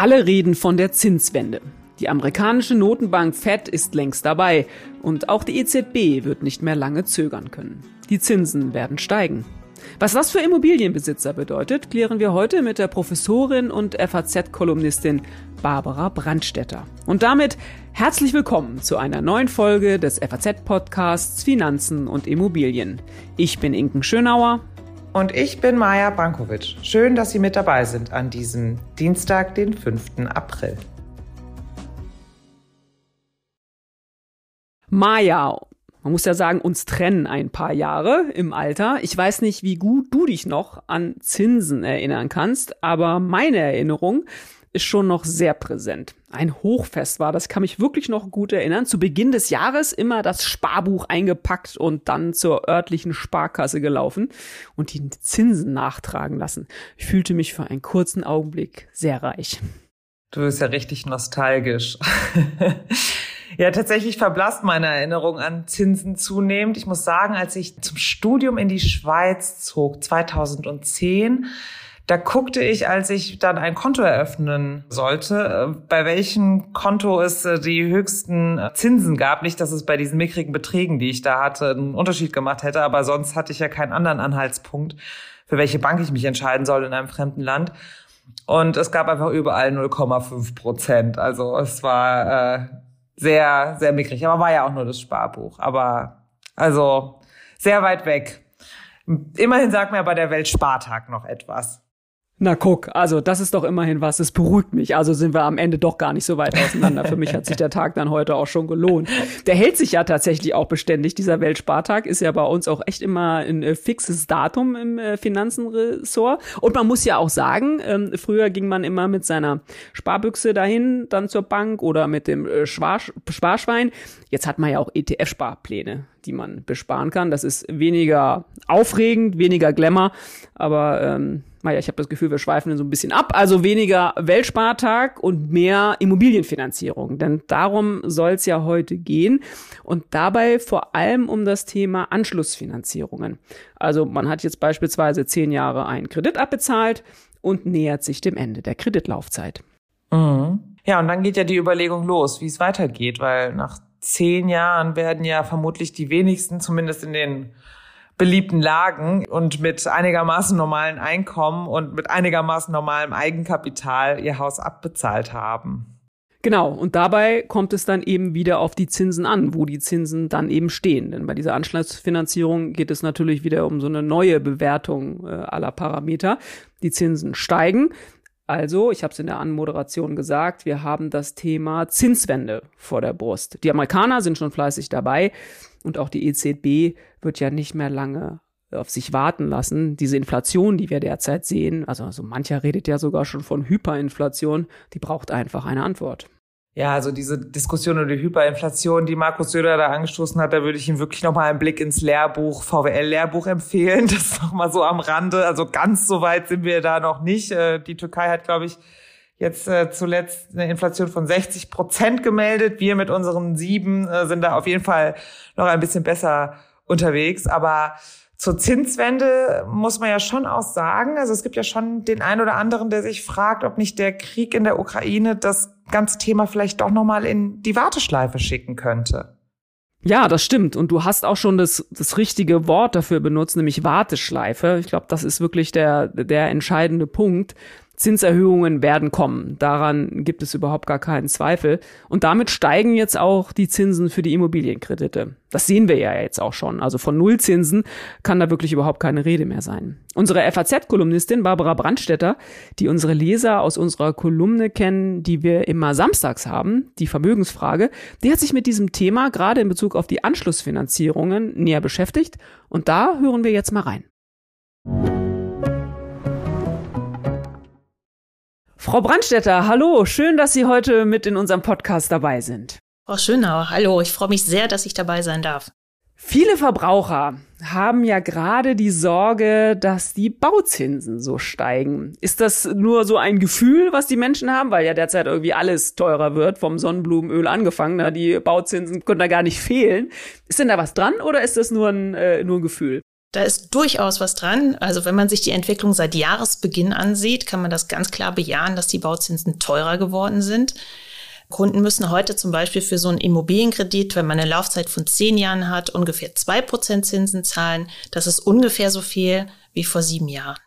Alle reden von der Zinswende. Die amerikanische Notenbank Fed ist längst dabei und auch die EZB wird nicht mehr lange zögern können. Die Zinsen werden steigen. Was das für Immobilienbesitzer bedeutet, klären wir heute mit der Professorin und FAZ-Kolumnistin Barbara Brandstetter. Und damit herzlich willkommen zu einer neuen Folge des FAZ-Podcasts Finanzen und Immobilien. Ich bin Inken Schönauer. Und ich bin Maja Brankovic. Schön, dass Sie mit dabei sind an diesem Dienstag, den 5. April. Maja, man muss ja sagen, uns trennen ein paar Jahre im Alter. Ich weiß nicht, wie gut du dich noch an Zinsen erinnern kannst, aber meine Erinnerung ist schon noch sehr präsent. Ein Hochfest war, das kann mich wirklich noch gut erinnern. Zu Beginn des Jahres immer das Sparbuch eingepackt und dann zur örtlichen Sparkasse gelaufen und die Zinsen nachtragen lassen. Ich fühlte mich für einen kurzen Augenblick sehr reich. Du bist ja richtig nostalgisch. Ja, tatsächlich verblasst meine Erinnerung an Zinsen zunehmend. Ich muss sagen, als ich zum Studium in die Schweiz zog, 2010, da guckte ich, als ich dann ein Konto eröffnen sollte, äh, bei welchem Konto es äh, die höchsten äh, Zinsen gab. Nicht, dass es bei diesen mickrigen Beträgen, die ich da hatte, einen Unterschied gemacht hätte, aber sonst hatte ich ja keinen anderen Anhaltspunkt, für welche Bank ich mich entscheiden soll in einem fremden Land. Und es gab einfach überall 0,5 Prozent. Also es war äh, sehr, sehr mickrig. Aber war ja auch nur das Sparbuch. Aber also sehr weit weg. Immerhin sagt mir aber der Weltspartag noch etwas. Na guck, also das ist doch immerhin was, es beruhigt mich. Also sind wir am Ende doch gar nicht so weit auseinander. Für mich hat sich der Tag dann heute auch schon gelohnt. Der hält sich ja tatsächlich auch beständig. Dieser Weltspartag ist ja bei uns auch echt immer ein äh, fixes Datum im äh, Finanzenressort. Und man muss ja auch sagen, ähm, früher ging man immer mit seiner Sparbüchse dahin, dann zur Bank oder mit dem äh, Sparschwein. Jetzt hat man ja auch ETF-Sparpläne die man besparen kann. Das ist weniger aufregend, weniger Glamour, aber ähm, naja, ich habe das Gefühl, wir schweifen so ein bisschen ab. Also weniger Weltspartag und mehr Immobilienfinanzierung. Denn darum soll es ja heute gehen. Und dabei vor allem um das Thema Anschlussfinanzierungen. Also man hat jetzt beispielsweise zehn Jahre einen Kredit abbezahlt und nähert sich dem Ende der Kreditlaufzeit. Mhm. Ja, und dann geht ja die Überlegung los, wie es weitergeht, weil nach zehn Jahren werden ja vermutlich die wenigsten, zumindest in den beliebten Lagen und mit einigermaßen normalen Einkommen und mit einigermaßen normalem Eigenkapital ihr Haus abbezahlt haben. Genau, und dabei kommt es dann eben wieder auf die Zinsen an, wo die Zinsen dann eben stehen. Denn bei dieser Anschlussfinanzierung geht es natürlich wieder um so eine neue Bewertung äh, aller Parameter. Die Zinsen steigen. Also, ich habe es in der Anmoderation gesagt, wir haben das Thema Zinswende vor der Brust. Die Amerikaner sind schon fleißig dabei. Und auch die EZB wird ja nicht mehr lange auf sich warten lassen. Diese Inflation, die wir derzeit sehen, also, also mancher redet ja sogar schon von Hyperinflation, die braucht einfach eine Antwort. Ja, also diese Diskussion über die Hyperinflation, die Markus Söder da angestoßen hat, da würde ich ihm wirklich nochmal einen Blick ins Lehrbuch, VWL-Lehrbuch empfehlen. Das ist nochmal so am Rande. Also ganz so weit sind wir da noch nicht. Äh, die Türkei hat, glaube ich, jetzt äh, zuletzt eine Inflation von 60 Prozent gemeldet. Wir mit unseren sieben äh, sind da auf jeden Fall noch ein bisschen besser unterwegs. Aber zur Zinswende muss man ja schon auch sagen, also es gibt ja schon den einen oder anderen, der sich fragt, ob nicht der Krieg in der Ukraine das ganze Thema vielleicht doch nochmal in die Warteschleife schicken könnte. Ja, das stimmt. Und du hast auch schon das, das richtige Wort dafür benutzt, nämlich Warteschleife. Ich glaube, das ist wirklich der, der entscheidende Punkt. Zinserhöhungen werden kommen. Daran gibt es überhaupt gar keinen Zweifel. Und damit steigen jetzt auch die Zinsen für die Immobilienkredite. Das sehen wir ja jetzt auch schon. Also von Nullzinsen kann da wirklich überhaupt keine Rede mehr sein. Unsere FAZ-Kolumnistin Barbara Brandstetter, die unsere Leser aus unserer Kolumne kennen, die wir immer samstags haben, die Vermögensfrage, die hat sich mit diesem Thema gerade in Bezug auf die Anschlussfinanzierungen näher beschäftigt. Und da hören wir jetzt mal rein. Frau Brandstetter, hallo, schön, dass Sie heute mit in unserem Podcast dabei sind. Frau Schönauer, hallo, ich freue mich sehr, dass ich dabei sein darf. Viele Verbraucher haben ja gerade die Sorge, dass die Bauzinsen so steigen. Ist das nur so ein Gefühl, was die Menschen haben, weil ja derzeit irgendwie alles teurer wird, vom Sonnenblumenöl angefangen, na, die Bauzinsen können da gar nicht fehlen. Ist denn da was dran oder ist das nur ein, äh, nur ein Gefühl? Da ist durchaus was dran. Also wenn man sich die Entwicklung seit Jahresbeginn ansieht, kann man das ganz klar bejahen, dass die Bauzinsen teurer geworden sind. Kunden müssen heute zum Beispiel für so einen Immobilienkredit, wenn man eine Laufzeit von zehn Jahren hat, ungefähr zwei Prozent Zinsen zahlen. Das ist ungefähr so viel wie vor sieben Jahren.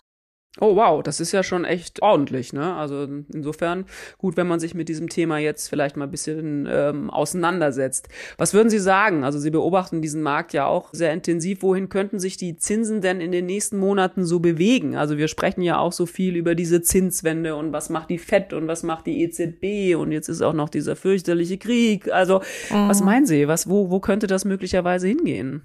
Oh wow, das ist ja schon echt ordentlich, ne? Also insofern gut, wenn man sich mit diesem Thema jetzt vielleicht mal ein bisschen ähm, auseinandersetzt. Was würden Sie sagen? Also Sie beobachten diesen Markt ja auch sehr intensiv. Wohin könnten sich die Zinsen denn in den nächsten Monaten so bewegen? Also wir sprechen ja auch so viel über diese Zinswende und was macht die FED und was macht die EZB und jetzt ist auch noch dieser fürchterliche Krieg. Also mhm. was meinen Sie? Was wo wo könnte das möglicherweise hingehen?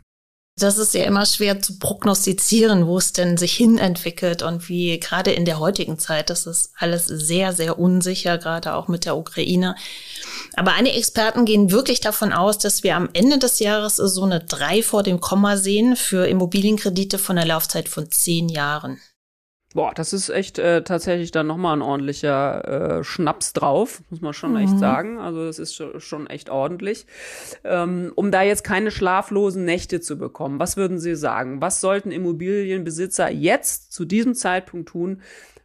Das ist ja immer schwer zu prognostizieren, wo es denn sich hin entwickelt und wie gerade in der heutigen Zeit, das ist alles sehr, sehr unsicher, gerade auch mit der Ukraine. Aber einige Experten gehen wirklich davon aus, dass wir am Ende des Jahres so eine drei vor dem Komma sehen für Immobilienkredite von einer Laufzeit von zehn Jahren. Boah, das ist echt äh, tatsächlich dann nochmal ein ordentlicher äh, Schnaps drauf, muss man schon mhm. echt sagen. Also das ist schon echt ordentlich. Ähm, um da jetzt keine schlaflosen Nächte zu bekommen, was würden Sie sagen? Was sollten Immobilienbesitzer jetzt zu diesem Zeitpunkt tun,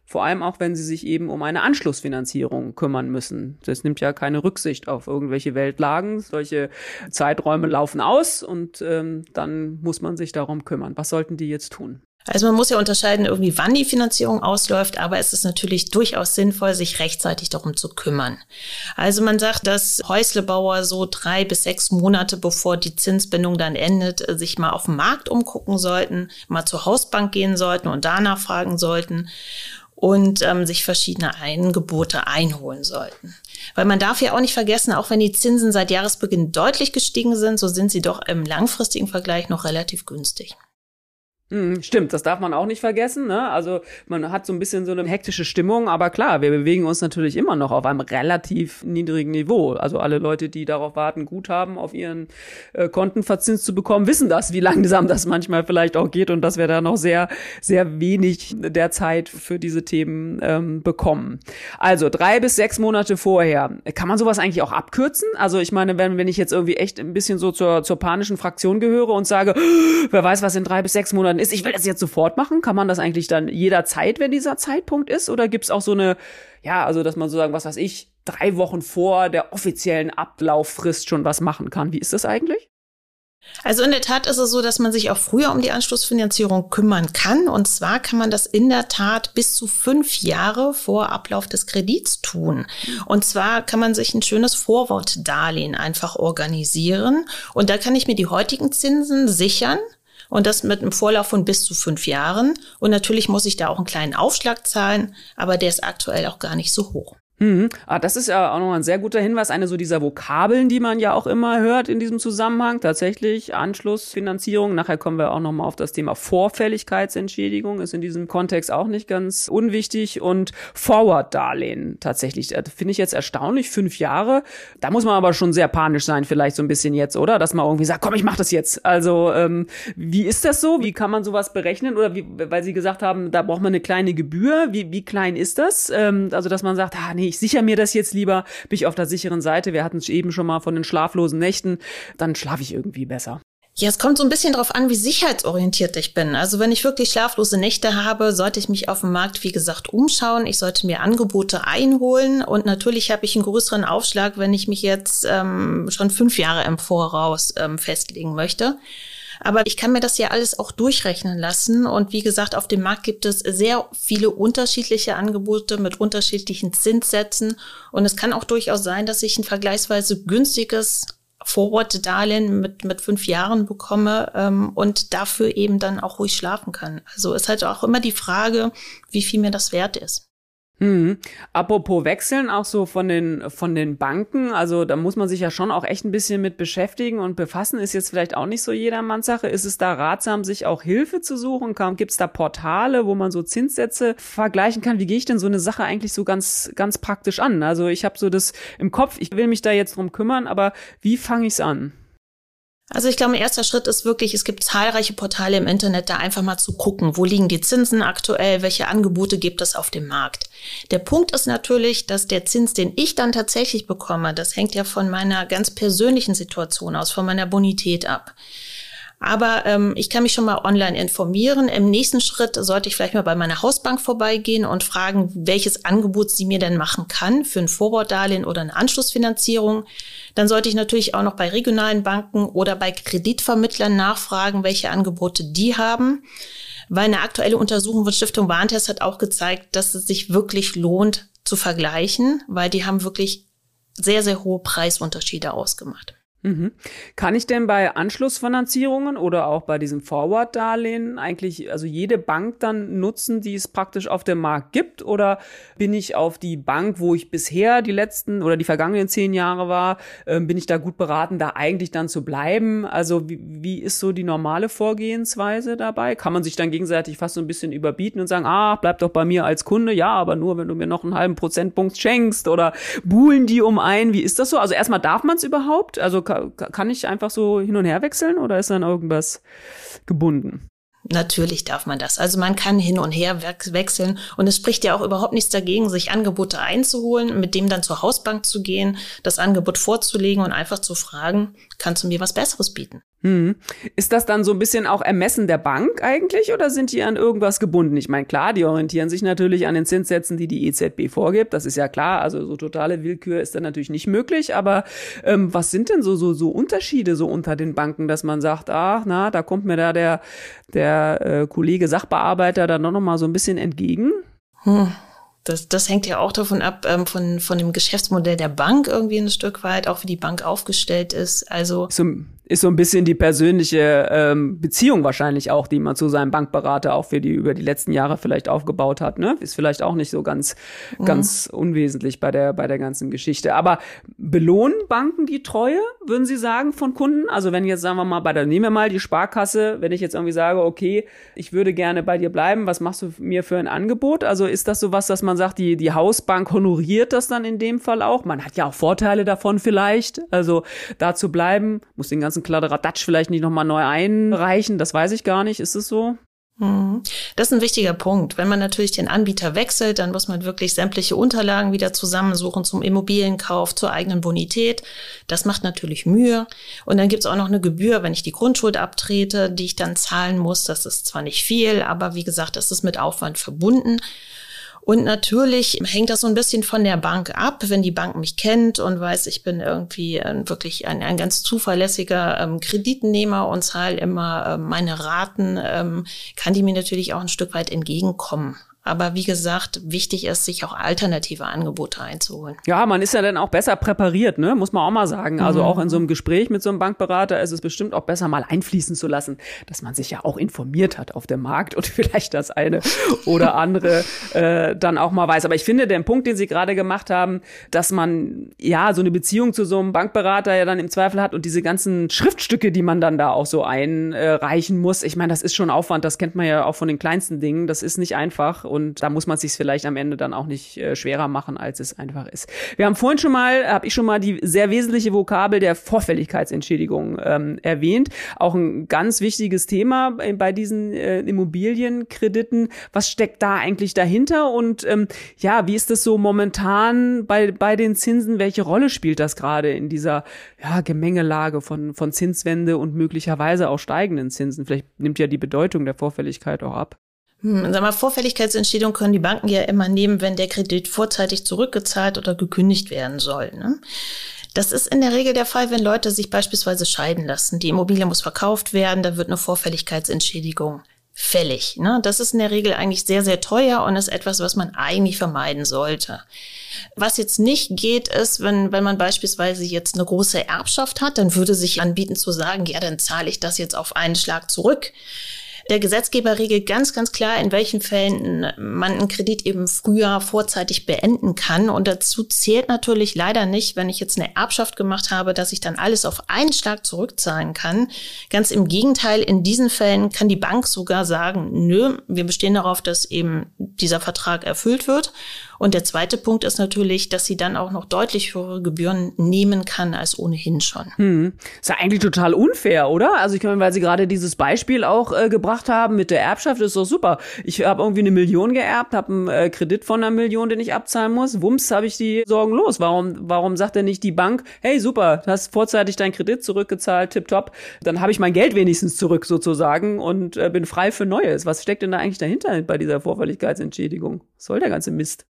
vor allem auch, wenn sie sich eben um eine Anschlussfinanzierung kümmern müssen. Das nimmt ja keine Rücksicht auf irgendwelche Weltlagen. Solche Zeiträume laufen aus und ähm, dann muss man sich darum kümmern. Was sollten die jetzt tun? Also man muss ja unterscheiden, irgendwie wann die Finanzierung ausläuft, aber es ist natürlich durchaus sinnvoll, sich rechtzeitig darum zu kümmern. Also man sagt, dass Häuslebauer so drei bis sechs Monate bevor die Zinsbindung dann endet, sich mal auf dem Markt umgucken sollten, mal zur Hausbank gehen sollten und danach fragen sollten und ähm, sich verschiedene Angebote einholen sollten. Weil man darf ja auch nicht vergessen, auch wenn die Zinsen seit Jahresbeginn deutlich gestiegen sind, so sind sie doch im langfristigen Vergleich noch relativ günstig. Mhm, stimmt, das darf man auch nicht vergessen. Ne? Also man hat so ein bisschen so eine hektische Stimmung, aber klar, wir bewegen uns natürlich immer noch auf einem relativ niedrigen Niveau. Also alle Leute, die darauf warten, Guthaben auf ihren äh, Konten zu bekommen, wissen das, wie langsam das manchmal vielleicht auch geht und dass wir da noch sehr, sehr wenig der Zeit für diese Themen ähm, bekommen. Also drei bis sechs Monate vorher. Kann man sowas eigentlich auch abkürzen? Also ich meine, wenn, wenn ich jetzt irgendwie echt ein bisschen so zur, zur panischen Fraktion gehöre und sage, wer weiß, was in drei bis sechs Monaten ist, ich will das jetzt sofort machen? Kann man das eigentlich dann jederzeit, wenn dieser Zeitpunkt ist? Oder gibt's auch so eine, ja, also dass man so sagen, was weiß ich, drei Wochen vor der offiziellen Ablauffrist schon was machen kann? Wie ist das eigentlich? Also in der Tat ist es so, dass man sich auch früher um die Anschlussfinanzierung kümmern kann. Und zwar kann man das in der Tat bis zu fünf Jahre vor Ablauf des Kredits tun. Und zwar kann man sich ein schönes Vorwortdarlehen einfach organisieren. Und da kann ich mir die heutigen Zinsen sichern und das mit einem Vorlauf von bis zu fünf Jahren. Und natürlich muss ich da auch einen kleinen Aufschlag zahlen, aber der ist aktuell auch gar nicht so hoch. Mhm. Ah, das ist ja auch nochmal ein sehr guter Hinweis. Eine so dieser Vokabeln, die man ja auch immer hört in diesem Zusammenhang. Tatsächlich Anschlussfinanzierung. Nachher kommen wir auch nochmal auf das Thema Vorfälligkeitsentschädigung. Ist in diesem Kontext auch nicht ganz unwichtig. Und Forward-Darlehen tatsächlich. Das finde ich jetzt erstaunlich. Fünf Jahre. Da muss man aber schon sehr panisch sein, vielleicht so ein bisschen jetzt, oder? Dass man irgendwie sagt, komm, ich mach das jetzt. Also, ähm, wie ist das so? Wie kann man sowas berechnen? Oder wie, weil Sie gesagt haben, da braucht man eine kleine Gebühr. Wie, wie klein ist das? Ähm, also, dass man sagt, ah, nee, nee, ich sichere mir das jetzt lieber, bin ich auf der sicheren Seite. Wir hatten es eben schon mal von den schlaflosen Nächten, dann schlafe ich irgendwie besser. Ja, es kommt so ein bisschen darauf an, wie sicherheitsorientiert ich bin. Also wenn ich wirklich schlaflose Nächte habe, sollte ich mich auf dem Markt, wie gesagt, umschauen. Ich sollte mir Angebote einholen und natürlich habe ich einen größeren Aufschlag, wenn ich mich jetzt ähm, schon fünf Jahre im Voraus ähm, festlegen möchte. Aber ich kann mir das ja alles auch durchrechnen lassen. Und wie gesagt, auf dem Markt gibt es sehr viele unterschiedliche Angebote mit unterschiedlichen Zinssätzen. Und es kann auch durchaus sein, dass ich ein vergleichsweise günstiges Forward-Darlehen mit, mit fünf Jahren bekomme ähm, und dafür eben dann auch ruhig schlafen kann. Also es ist halt auch immer die Frage, wie viel mir das wert ist. Hm. Apropos Wechseln, auch so von den, von den Banken, also da muss man sich ja schon auch echt ein bisschen mit beschäftigen und befassen, ist jetzt vielleicht auch nicht so jedermanns Sache. Ist es da ratsam, sich auch Hilfe zu suchen? Gibt es da Portale, wo man so Zinssätze vergleichen kann? Wie gehe ich denn so eine Sache eigentlich so ganz, ganz praktisch an? Also ich habe so das im Kopf, ich will mich da jetzt drum kümmern, aber wie fange ich es an? Also ich glaube, erster Schritt ist wirklich, es gibt zahlreiche Portale im Internet, da einfach mal zu gucken, wo liegen die Zinsen aktuell, welche Angebote gibt es auf dem Markt. Der Punkt ist natürlich, dass der Zins, den ich dann tatsächlich bekomme, das hängt ja von meiner ganz persönlichen Situation aus, von meiner Bonität ab. Aber ähm, ich kann mich schon mal online informieren. Im nächsten Schritt sollte ich vielleicht mal bei meiner Hausbank vorbeigehen und fragen, welches Angebot sie mir denn machen kann für ein Vorwortdarlehen oder eine Anschlussfinanzierung. Dann sollte ich natürlich auch noch bei regionalen Banken oder bei Kreditvermittlern nachfragen, welche Angebote die haben. Weil eine aktuelle Untersuchung von Stiftung Warentest hat auch gezeigt, dass es sich wirklich lohnt zu vergleichen, weil die haben wirklich sehr, sehr hohe Preisunterschiede ausgemacht. Mhm. Kann ich denn bei Anschlussfinanzierungen oder auch bei diesem Forward-Darlehen eigentlich also jede Bank dann nutzen, die es praktisch auf dem Markt gibt? Oder bin ich auf die Bank, wo ich bisher die letzten oder die vergangenen zehn Jahre war, äh, bin ich da gut beraten, da eigentlich dann zu bleiben? Also wie, wie ist so die normale Vorgehensweise dabei? Kann man sich dann gegenseitig fast so ein bisschen überbieten und sagen, ah, bleib doch bei mir als Kunde, ja, aber nur, wenn du mir noch einen halben Prozentpunkt schenkst oder buhlen die um ein? Wie ist das so? Also erstmal darf man es überhaupt? Also ich einfach so hin und her wechseln oder ist dann irgendwas gebunden? Natürlich darf man das. Also man kann hin und her wechseln und es spricht ja auch überhaupt nichts dagegen, sich Angebote einzuholen, mit dem dann zur Hausbank zu gehen, das Angebot vorzulegen und einfach zu fragen, kannst du mir was Besseres bieten? Hm. Ist das dann so ein bisschen auch Ermessen der Bank eigentlich oder sind die an irgendwas gebunden? Ich meine, klar, die orientieren sich natürlich an den Zinssätzen, die die EZB vorgibt. Das ist ja klar. Also so totale Willkür ist dann natürlich nicht möglich. Aber ähm, was sind denn so so so Unterschiede so unter den Banken, dass man sagt, ach, na, da kommt mir da der der äh, Kollege Sachbearbeiter dann noch mal so ein bisschen entgegen? Hm. Das, das hängt ja auch davon ab, ähm, von, von dem Geschäftsmodell der Bank irgendwie ein Stück weit, auch wie die Bank aufgestellt ist. Also so, ist so ein bisschen die persönliche ähm, Beziehung wahrscheinlich auch, die man zu seinem Bankberater auch für die über die letzten Jahre vielleicht aufgebaut hat. Ne? Ist vielleicht auch nicht so ganz mhm. ganz unwesentlich bei der bei der ganzen Geschichte. Aber belohnen Banken die Treue, würden Sie sagen, von Kunden? Also wenn jetzt sagen wir mal bei der nehmen wir mal die Sparkasse, wenn ich jetzt irgendwie sage, okay, ich würde gerne bei dir bleiben, was machst du mir für ein Angebot? Also ist das so was, dass man sagt, die die Hausbank honoriert das dann in dem Fall auch? Man hat ja auch Vorteile davon vielleicht, also da zu bleiben, muss den ganzen ganzen Kladderadatsch vielleicht nicht nochmal neu einreichen? Das weiß ich gar nicht. Ist es so? Mhm. Das ist ein wichtiger Punkt. Wenn man natürlich den Anbieter wechselt, dann muss man wirklich sämtliche Unterlagen wieder zusammensuchen zum Immobilienkauf, zur eigenen Bonität. Das macht natürlich Mühe. Und dann gibt es auch noch eine Gebühr, wenn ich die Grundschuld abtrete, die ich dann zahlen muss. Das ist zwar nicht viel, aber wie gesagt, das ist mit Aufwand verbunden. Und natürlich hängt das so ein bisschen von der Bank ab. Wenn die Bank mich kennt und weiß, ich bin irgendwie äh, wirklich ein, ein ganz zuverlässiger ähm, Kreditnehmer und zahle immer äh, meine Raten, ähm, kann die mir natürlich auch ein Stück weit entgegenkommen. Aber wie gesagt, wichtig ist, sich auch alternative Angebote einzuholen. Ja, man ist ja dann auch besser präpariert, ne? muss man auch mal sagen. Also mhm. auch in so einem Gespräch mit so einem Bankberater ist es bestimmt auch besser, mal einfließen zu lassen, dass man sich ja auch informiert hat auf dem Markt und vielleicht das eine oder andere äh, dann auch mal weiß. Aber ich finde den Punkt, den Sie gerade gemacht haben, dass man ja so eine Beziehung zu so einem Bankberater ja dann im Zweifel hat und diese ganzen Schriftstücke, die man dann da auch so einreichen muss. Ich meine, das ist schon Aufwand, das kennt man ja auch von den kleinsten Dingen. Das ist nicht einfach und da muss man sich vielleicht am Ende dann auch nicht äh, schwerer machen, als es einfach ist. Wir haben vorhin schon mal, habe ich schon mal die sehr wesentliche Vokabel der Vorfälligkeitsentschädigung ähm, erwähnt. Auch ein ganz wichtiges Thema bei, bei diesen äh, Immobilienkrediten. Was steckt da eigentlich dahinter? Und ähm, ja, wie ist das so momentan bei, bei den Zinsen? Welche Rolle spielt das gerade in dieser ja, Gemengelage von, von Zinswende und möglicherweise auch steigenden Zinsen? Vielleicht nimmt ja die Bedeutung der Vorfälligkeit auch ab. Hm, sag mal, Vorfälligkeitsentschädigung können die Banken ja immer nehmen, wenn der Kredit vorzeitig zurückgezahlt oder gekündigt werden soll. Ne? Das ist in der Regel der Fall, wenn Leute sich beispielsweise scheiden lassen. Die Immobilie muss verkauft werden, da wird eine Vorfälligkeitsentschädigung fällig. Ne? Das ist in der Regel eigentlich sehr, sehr teuer und ist etwas, was man eigentlich vermeiden sollte. Was jetzt nicht geht, ist, wenn, wenn man beispielsweise jetzt eine große Erbschaft hat, dann würde sich anbieten zu sagen, ja, dann zahle ich das jetzt auf einen Schlag zurück. Der Gesetzgeber regelt ganz, ganz klar, in welchen Fällen man einen Kredit eben früher vorzeitig beenden kann. Und dazu zählt natürlich leider nicht, wenn ich jetzt eine Erbschaft gemacht habe, dass ich dann alles auf einen Schlag zurückzahlen kann. Ganz im Gegenteil, in diesen Fällen kann die Bank sogar sagen, nö, wir bestehen darauf, dass eben dieser Vertrag erfüllt wird. Und der zweite Punkt ist natürlich, dass sie dann auch noch deutlich höhere Gebühren nehmen kann als ohnehin schon. Hm. Ist ja eigentlich total unfair, oder? Also ich meine, weil Sie gerade dieses Beispiel auch äh, gebracht haben mit der Erbschaft, ist doch super. Ich habe irgendwie eine Million geerbt, habe einen äh, Kredit von einer Million, den ich abzahlen muss. Wumms, habe ich die Sorgen los. Warum, warum sagt denn nicht die Bank, hey super, du hast vorzeitig deinen Kredit zurückgezahlt, tipptopp, dann habe ich mein Geld wenigstens zurück sozusagen und äh, bin frei für Neues. Was steckt denn da eigentlich dahinter bei dieser Vorfälligkeitsentschädigung? Was soll der ganze Mist?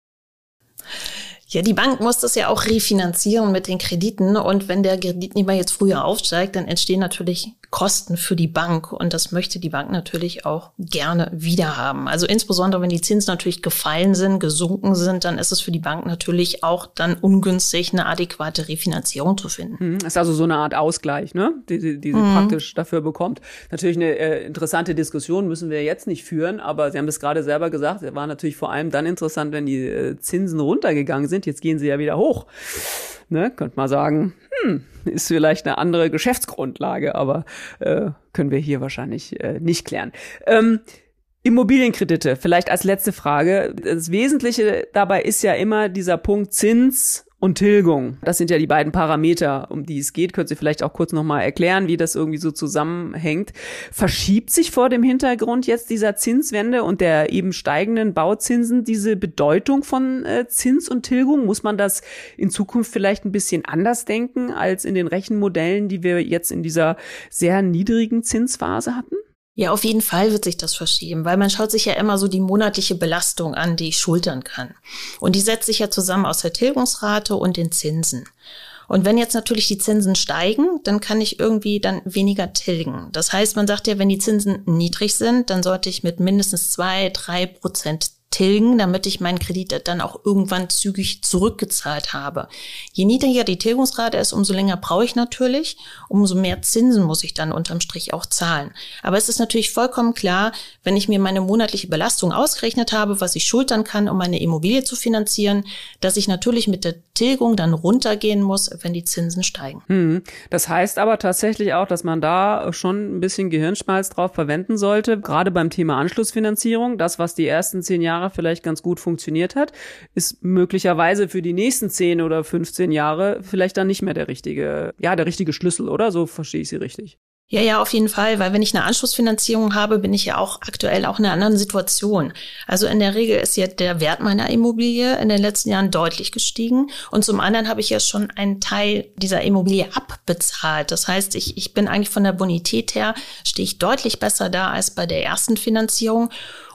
Ja, die Bank muss das ja auch refinanzieren mit den Krediten. Und wenn der Kreditnehmer jetzt früher aufsteigt, dann entstehen natürlich Kosten für die Bank. Und das möchte die Bank natürlich auch gerne wieder haben. Also insbesondere, wenn die Zinsen natürlich gefallen sind, gesunken sind, dann ist es für die Bank natürlich auch dann ungünstig, eine adäquate Refinanzierung zu finden. Mhm, ist also so eine Art Ausgleich, ne? die, die sie mhm. praktisch dafür bekommt. Natürlich eine äh, interessante Diskussion müssen wir jetzt nicht führen, aber Sie haben es gerade selber gesagt, es war natürlich vor allem dann interessant, wenn die äh, Zinsen runtergegangen sind, jetzt gehen sie ja wieder hoch. Ne, könnte man sagen, hm, ist vielleicht eine andere Geschäftsgrundlage, aber äh, können wir hier wahrscheinlich äh, nicht klären. Ähm, Immobilienkredite, vielleicht als letzte Frage. Das Wesentliche dabei ist ja immer dieser Punkt Zins und Tilgung. Das sind ja die beiden Parameter, um die es geht. Könnt ihr vielleicht auch kurz nochmal erklären, wie das irgendwie so zusammenhängt. Verschiebt sich vor dem Hintergrund jetzt dieser Zinswende und der eben steigenden Bauzinsen diese Bedeutung von äh, Zins und Tilgung? Muss man das in Zukunft vielleicht ein bisschen anders denken als in den Rechenmodellen, die wir jetzt in dieser sehr niedrigen Zinsphase hatten? Ja, auf jeden Fall wird sich das verschieben, weil man schaut sich ja immer so die monatliche Belastung an, die ich schultern kann. Und die setzt sich ja zusammen aus der Tilgungsrate und den Zinsen. Und wenn jetzt natürlich die Zinsen steigen, dann kann ich irgendwie dann weniger tilgen. Das heißt, man sagt ja, wenn die Zinsen niedrig sind, dann sollte ich mit mindestens zwei, drei Prozent tilgen, damit ich meinen Kredit dann auch irgendwann zügig zurückgezahlt habe. Je niedriger die Tilgungsrate ist, umso länger brauche ich natürlich, umso mehr Zinsen muss ich dann unterm Strich auch zahlen. Aber es ist natürlich vollkommen klar, wenn ich mir meine monatliche Belastung ausgerechnet habe, was ich schultern kann, um meine Immobilie zu finanzieren, dass ich natürlich mit der Tilgung dann runtergehen muss, wenn die Zinsen steigen. Hm. Das heißt aber tatsächlich auch, dass man da schon ein bisschen Gehirnschmalz drauf verwenden sollte, gerade beim Thema Anschlussfinanzierung, das, was die ersten zehn Jahre Jahre vielleicht ganz gut funktioniert hat, ist möglicherweise für die nächsten 10 oder 15 Jahre vielleicht dann nicht mehr der richtige, ja, der richtige Schlüssel, oder? So verstehe ich sie richtig. Ja, ja, auf jeden Fall, weil wenn ich eine Anschlussfinanzierung habe, bin ich ja auch aktuell auch in einer anderen Situation. Also in der Regel ist ja der Wert meiner Immobilie in den letzten Jahren deutlich gestiegen und zum anderen habe ich ja schon einen Teil dieser Immobilie abbezahlt. Das heißt, ich, ich bin eigentlich von der Bonität her, stehe ich deutlich besser da als bei der ersten Finanzierung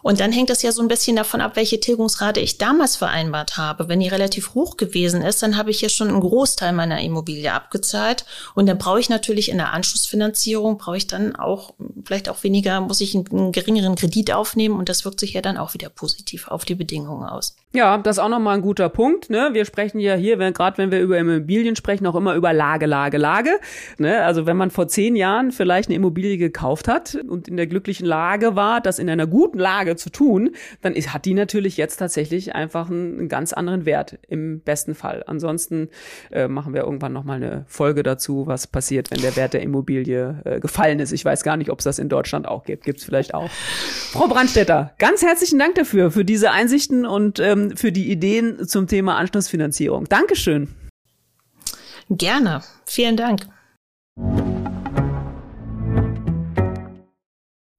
und dann hängt es ja so ein bisschen davon ab, welche Tilgungsrate ich damals vereinbart habe. Wenn die relativ hoch gewesen ist, dann habe ich ja schon einen Großteil meiner Immobilie abgezahlt. Und dann brauche ich natürlich in der Anschlussfinanzierung, brauche ich dann auch vielleicht auch weniger, muss ich einen, geringeren Kredit aufnehmen. Und das wirkt sich ja dann auch wieder positiv auf die Bedingungen aus. Ja, das ist auch nochmal ein guter Punkt. Ne? Wir sprechen ja hier, gerade wenn wir über Immobilien sprechen, auch immer über Lage, Lage, Lage. Ne? Also wenn man vor zehn Jahren vielleicht eine Immobilie gekauft hat und in der glücklichen Lage war, das in einer guten Lage zu tun, dann hat die natürlich jetzt tatsächlich einfach einen, einen ganz anderen Wert im besten Fall. Ansonsten äh, machen wir irgendwann noch mal eine Folge dazu, was passiert, wenn der Wert der Immobilie äh, gefallen ist. Ich weiß gar nicht, ob es das in Deutschland auch gibt. Gibt es vielleicht auch. Frau Brandstetter, ganz herzlichen Dank dafür, für diese Einsichten und ähm, für die Ideen zum Thema Anschlussfinanzierung. Dankeschön. Gerne. Vielen Dank.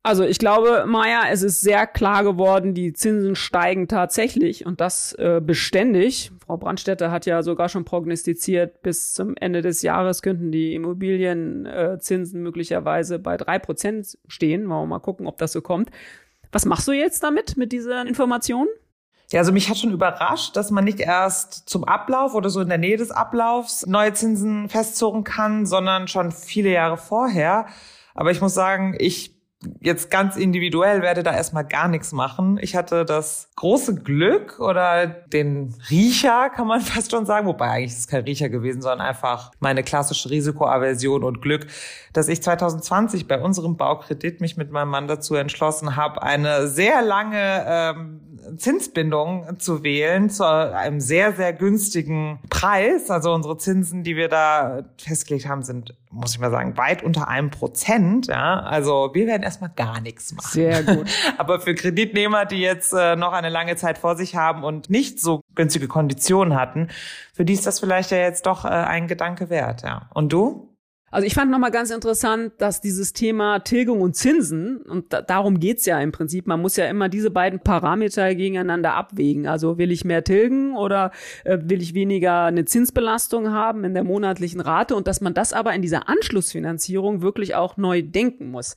Also ich glaube, Maya, es ist sehr klar geworden, die Zinsen steigen tatsächlich und das äh, beständig. Frau Brandstätter hat ja sogar schon prognostiziert, bis zum Ende des Jahres könnten die Immobilienzinsen äh, möglicherweise bei drei Prozent stehen. Wollen wir mal gucken, ob das so kommt. Was machst du jetzt damit, mit dieser Information? Ja, also mich hat schon überrascht, dass man nicht erst zum Ablauf oder so in der Nähe des Ablaufs neue Zinsen festzurren kann, sondern schon viele Jahre vorher. Aber ich muss sagen, ich jetzt ganz individuell werde da erstmal gar nichts machen. Ich hatte das große Glück oder den Riecher, kann man fast schon sagen, wobei eigentlich ist es kein Riecher gewesen, sondern einfach meine klassische Risikoaversion und Glück, dass ich 2020 bei unserem Baukredit mich mit meinem Mann dazu entschlossen habe, eine sehr lange ähm, Zinsbindung zu wählen zu einem sehr, sehr günstigen Preis. Also unsere Zinsen, die wir da festgelegt haben, sind, muss ich mal sagen, weit unter einem Prozent. Ja, also wir werden erstmal gar nichts machen. Sehr gut. Aber für Kreditnehmer, die jetzt äh, noch eine lange Zeit vor sich haben und nicht so günstige Konditionen hatten, für die ist das vielleicht ja jetzt doch äh, ein Gedanke wert. Ja. Und du? Also ich fand nochmal ganz interessant, dass dieses Thema Tilgung und Zinsen, und da, darum geht's ja im Prinzip, man muss ja immer diese beiden Parameter gegeneinander abwägen. Also will ich mehr tilgen oder äh, will ich weniger eine Zinsbelastung haben in der monatlichen Rate und dass man das aber in dieser Anschlussfinanzierung wirklich auch neu denken muss.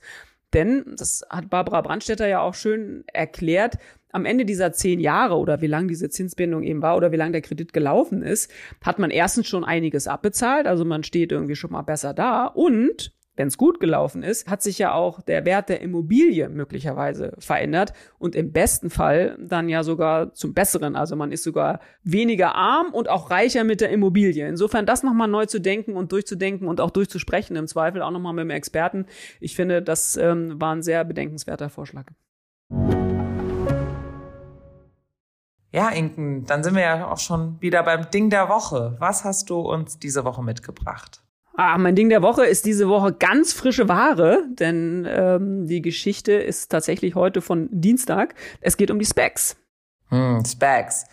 Denn, das hat Barbara Brandstetter ja auch schön erklärt, am Ende dieser zehn Jahre oder wie lang diese Zinsbindung eben war oder wie lang der Kredit gelaufen ist, hat man erstens schon einiges abbezahlt, also man steht irgendwie schon mal besser da. Und wenn es gut gelaufen ist, hat sich ja auch der Wert der Immobilie möglicherweise verändert und im besten Fall dann ja sogar zum Besseren. Also man ist sogar weniger arm und auch reicher mit der Immobilie. Insofern das nochmal neu zu denken und durchzudenken und auch durchzusprechen, im Zweifel auch nochmal mit dem Experten. Ich finde, das ähm, war ein sehr bedenkenswerter Vorschlag. Ja, Inken, dann sind wir ja auch schon wieder beim Ding der Woche. Was hast du uns diese Woche mitgebracht? Ah, mein Ding der Woche ist diese Woche ganz frische Ware, denn ähm, die Geschichte ist tatsächlich heute von Dienstag. Es geht um die Specs. Hm, Specs.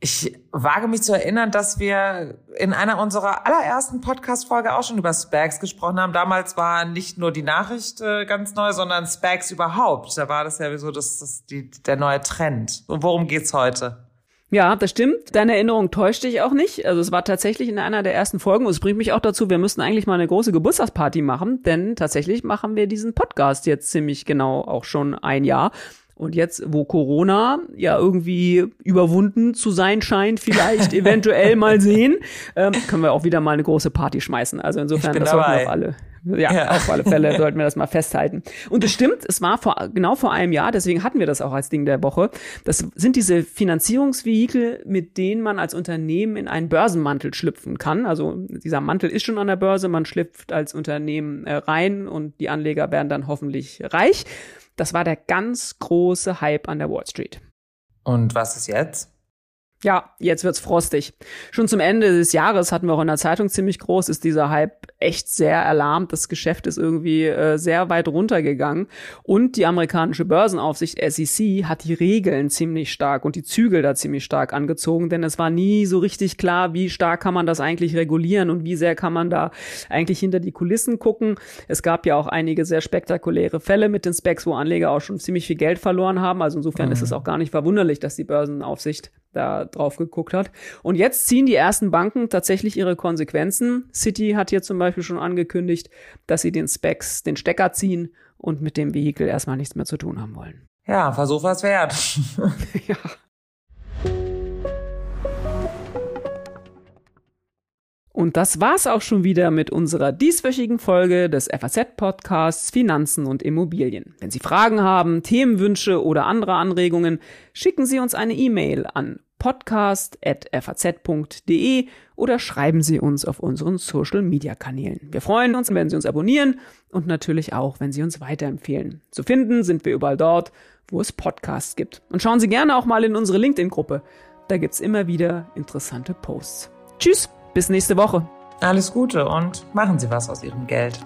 Ich wage mich zu erinnern, dass wir in einer unserer allerersten Podcast-Folge auch schon über Specs gesprochen haben. Damals war nicht nur die Nachricht äh, ganz neu, sondern Specs überhaupt. Da war das ja so das, das, die, der neue Trend. Und worum geht's heute? Ja, das stimmt. Deine Erinnerung täuscht dich auch nicht. Also es war tatsächlich in einer der ersten Folgen und es bringt mich auch dazu, wir müssten eigentlich mal eine große Geburtstagsparty machen, denn tatsächlich machen wir diesen Podcast jetzt ziemlich genau auch schon ein Jahr. Und jetzt, wo Corona ja irgendwie überwunden zu sein scheint, vielleicht eventuell mal sehen, ähm, können wir auch wieder mal eine große Party schmeißen. Also insofern, das sollten wir auch alle. Ja, ja, auf alle Fälle sollten wir das mal festhalten. Und es stimmt, es war vor, genau vor einem Jahr, deswegen hatten wir das auch als Ding der Woche. Das sind diese Finanzierungsvehikel, mit denen man als Unternehmen in einen Börsenmantel schlüpfen kann. Also dieser Mantel ist schon an der Börse, man schlüpft als Unternehmen äh, rein und die Anleger werden dann hoffentlich reich. Das war der ganz große Hype an der Wall Street. Und was ist jetzt? Ja, jetzt wird's frostig. Schon zum Ende des Jahres hatten wir auch in der Zeitung ziemlich groß, ist dieser Hype echt sehr erlahmt. Das Geschäft ist irgendwie äh, sehr weit runtergegangen. Und die amerikanische Börsenaufsicht SEC hat die Regeln ziemlich stark und die Zügel da ziemlich stark angezogen, denn es war nie so richtig klar, wie stark kann man das eigentlich regulieren und wie sehr kann man da eigentlich hinter die Kulissen gucken. Es gab ja auch einige sehr spektakuläre Fälle mit den Specs, wo Anleger auch schon ziemlich viel Geld verloren haben. Also insofern mhm. ist es auch gar nicht verwunderlich, dass die Börsenaufsicht da drauf geguckt hat. Und jetzt ziehen die ersten Banken tatsächlich ihre Konsequenzen. City hat hier zum Beispiel schon angekündigt, dass sie den Specs den Stecker ziehen und mit dem Vehikel erstmal nichts mehr zu tun haben wollen. Ja, Versuch was wert. ja. Und das war's auch schon wieder mit unserer dieswöchigen Folge des FAZ-Podcasts Finanzen und Immobilien. Wenn Sie Fragen haben, Themenwünsche oder andere Anregungen, schicken Sie uns eine E-Mail an podcast.faz.de oder schreiben Sie uns auf unseren Social-Media-Kanälen. Wir freuen uns, wenn Sie uns abonnieren und natürlich auch, wenn Sie uns weiterempfehlen. Zu finden sind wir überall dort, wo es Podcasts gibt. Und schauen Sie gerne auch mal in unsere LinkedIn-Gruppe. Da gibt's immer wieder interessante Posts. Tschüss, bis nächste Woche. Alles Gute und machen Sie was aus Ihrem Geld.